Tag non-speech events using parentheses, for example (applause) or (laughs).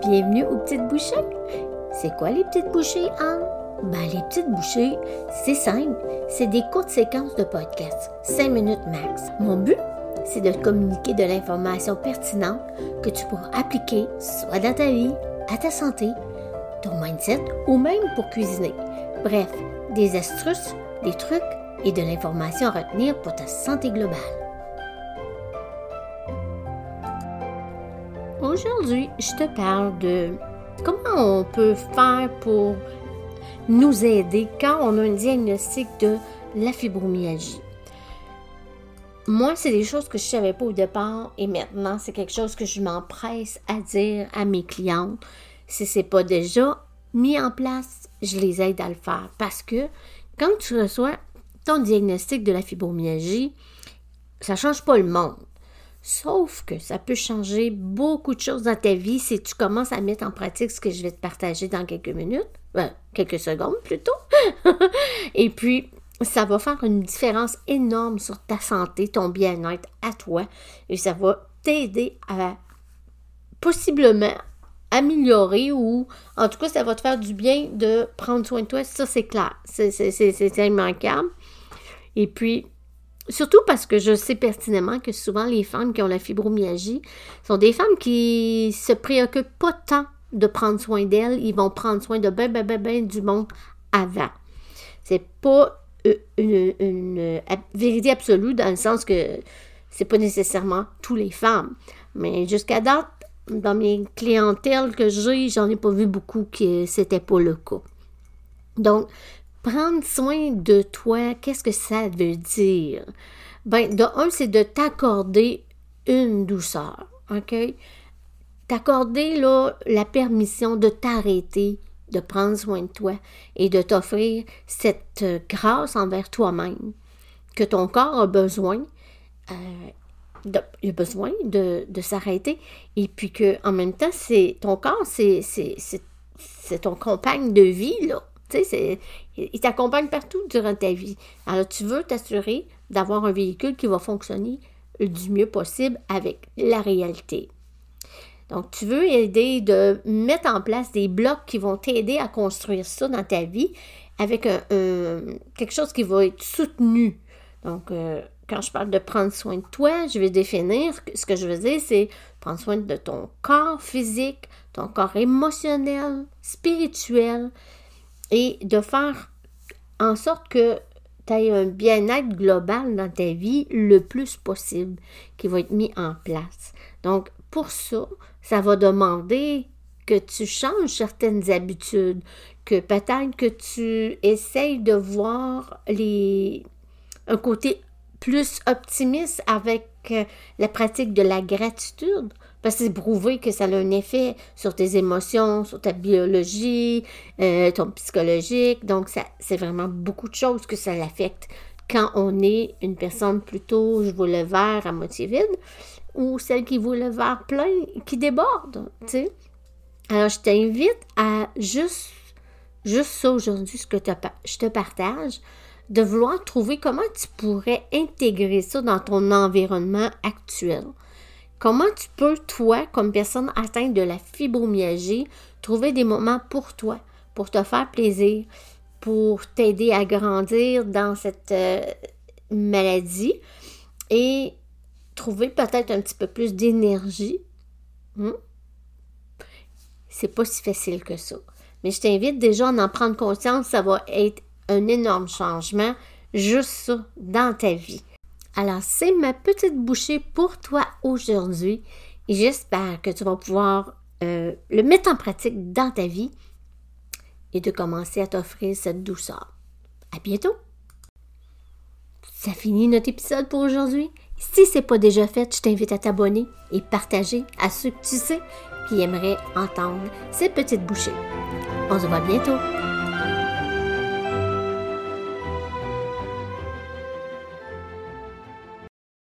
bienvenue aux petites bouchées. C'est quoi les petites bouchées, Anne? Ben, les petites bouchées, c'est simple. C'est des courtes séquences de podcast, 5 minutes max. Mon but, c'est de communiquer de l'information pertinente que tu pourras appliquer soit dans ta vie, à ta santé, ton mindset ou même pour cuisiner. Bref, des astuces, des trucs et de l'information à retenir pour ta santé globale. Aujourd'hui, je te parle de comment on peut faire pour nous aider quand on a un diagnostic de la fibromyalgie. Moi, c'est des choses que je ne savais pas au départ et maintenant, c'est quelque chose que je m'empresse à dire à mes clientes. Si ce n'est pas déjà mis en place, je les aide à le faire parce que quand tu reçois ton diagnostic de la fibromyalgie, ça ne change pas le monde. Sauf que ça peut changer beaucoup de choses dans ta vie si tu commences à mettre en pratique ce que je vais te partager dans quelques minutes, ben, quelques secondes plutôt. (laughs) Et puis, ça va faire une différence énorme sur ta santé, ton bien-être à toi, et ça va t'aider à possiblement améliorer ou en tout cas, ça va te faire du bien de prendre soin de toi. Ça, c'est clair. C'est immanquable. Et puis, Surtout parce que je sais pertinemment que souvent les femmes qui ont la fibromyalgie sont des femmes qui se préoccupent pas tant de prendre soin d'elles, ils vont prendre soin de ben, ben, ben, ben du monde avant. C'est pas euh, une, vérité absolue dans le sens que c'est pas nécessairement tous les femmes. Mais jusqu'à date, dans mes clientèles que j'ai, j'en ai pas vu beaucoup que c'était pas le cas. Donc, prendre soin de toi, qu'est-ce que ça veut dire? Ben, de un, c'est de t'accorder une douceur, OK? T'accorder, la permission de t'arrêter, de prendre soin de toi et de t'offrir cette grâce envers toi-même que ton corps a besoin. Euh, il a besoin de, de s'arrêter et puis que en même temps c'est ton corps c'est ton compagne de vie là tu sais, il t'accompagne partout durant ta vie. Alors, tu veux t'assurer d'avoir un véhicule qui va fonctionner du mieux possible avec la réalité. Donc, tu veux aider de mettre en place des blocs qui vont t'aider à construire ça dans ta vie avec quelque chose qui va être soutenu. Donc, euh, quand je parle de prendre soin de toi, je vais définir ce que je veux dire, c'est prendre soin de ton corps physique, ton corps émotionnel, spirituel, et de faire en sorte que tu aies un bien-être global dans ta vie le plus possible qui va être mis en place. Donc, pour ça, ça va demander que tu changes certaines habitudes, que peut-être que tu essayes de voir les, un côté plus optimiste avec euh, la pratique de la gratitude? Parce que c'est prouvé que ça a un effet sur tes émotions, sur ta biologie, euh, ton psychologique. Donc, ça, c'est vraiment beaucoup de choses que ça l'affecte quand on est une personne plutôt, je veux le verre à moitié vide, ou celle qui veut le verre plein, qui déborde, tu. Alors, je t'invite à juste, juste ça aujourd'hui, ce que je te partage, de vouloir trouver comment tu pourrais intégrer ça dans ton environnement actuel. Comment tu peux, toi, comme personne atteinte de la fibromyalgie, trouver des moments pour toi, pour te faire plaisir, pour t'aider à grandir dans cette euh, maladie et trouver peut-être un petit peu plus d'énergie. Hmm? C'est pas si facile que ça. Mais je t'invite déjà à en prendre conscience, ça va être un énorme changement, juste ça, dans ta vie. Alors, c'est ma petite bouchée pour toi aujourd'hui et j'espère que tu vas pouvoir euh, le mettre en pratique dans ta vie et de commencer à t'offrir cette douceur. À bientôt! Ça finit notre épisode pour aujourd'hui. Si ce n'est pas déjà fait, je t'invite à t'abonner et partager à ceux que tu sais qui aimeraient entendre ces petites bouchées. On se voit bientôt.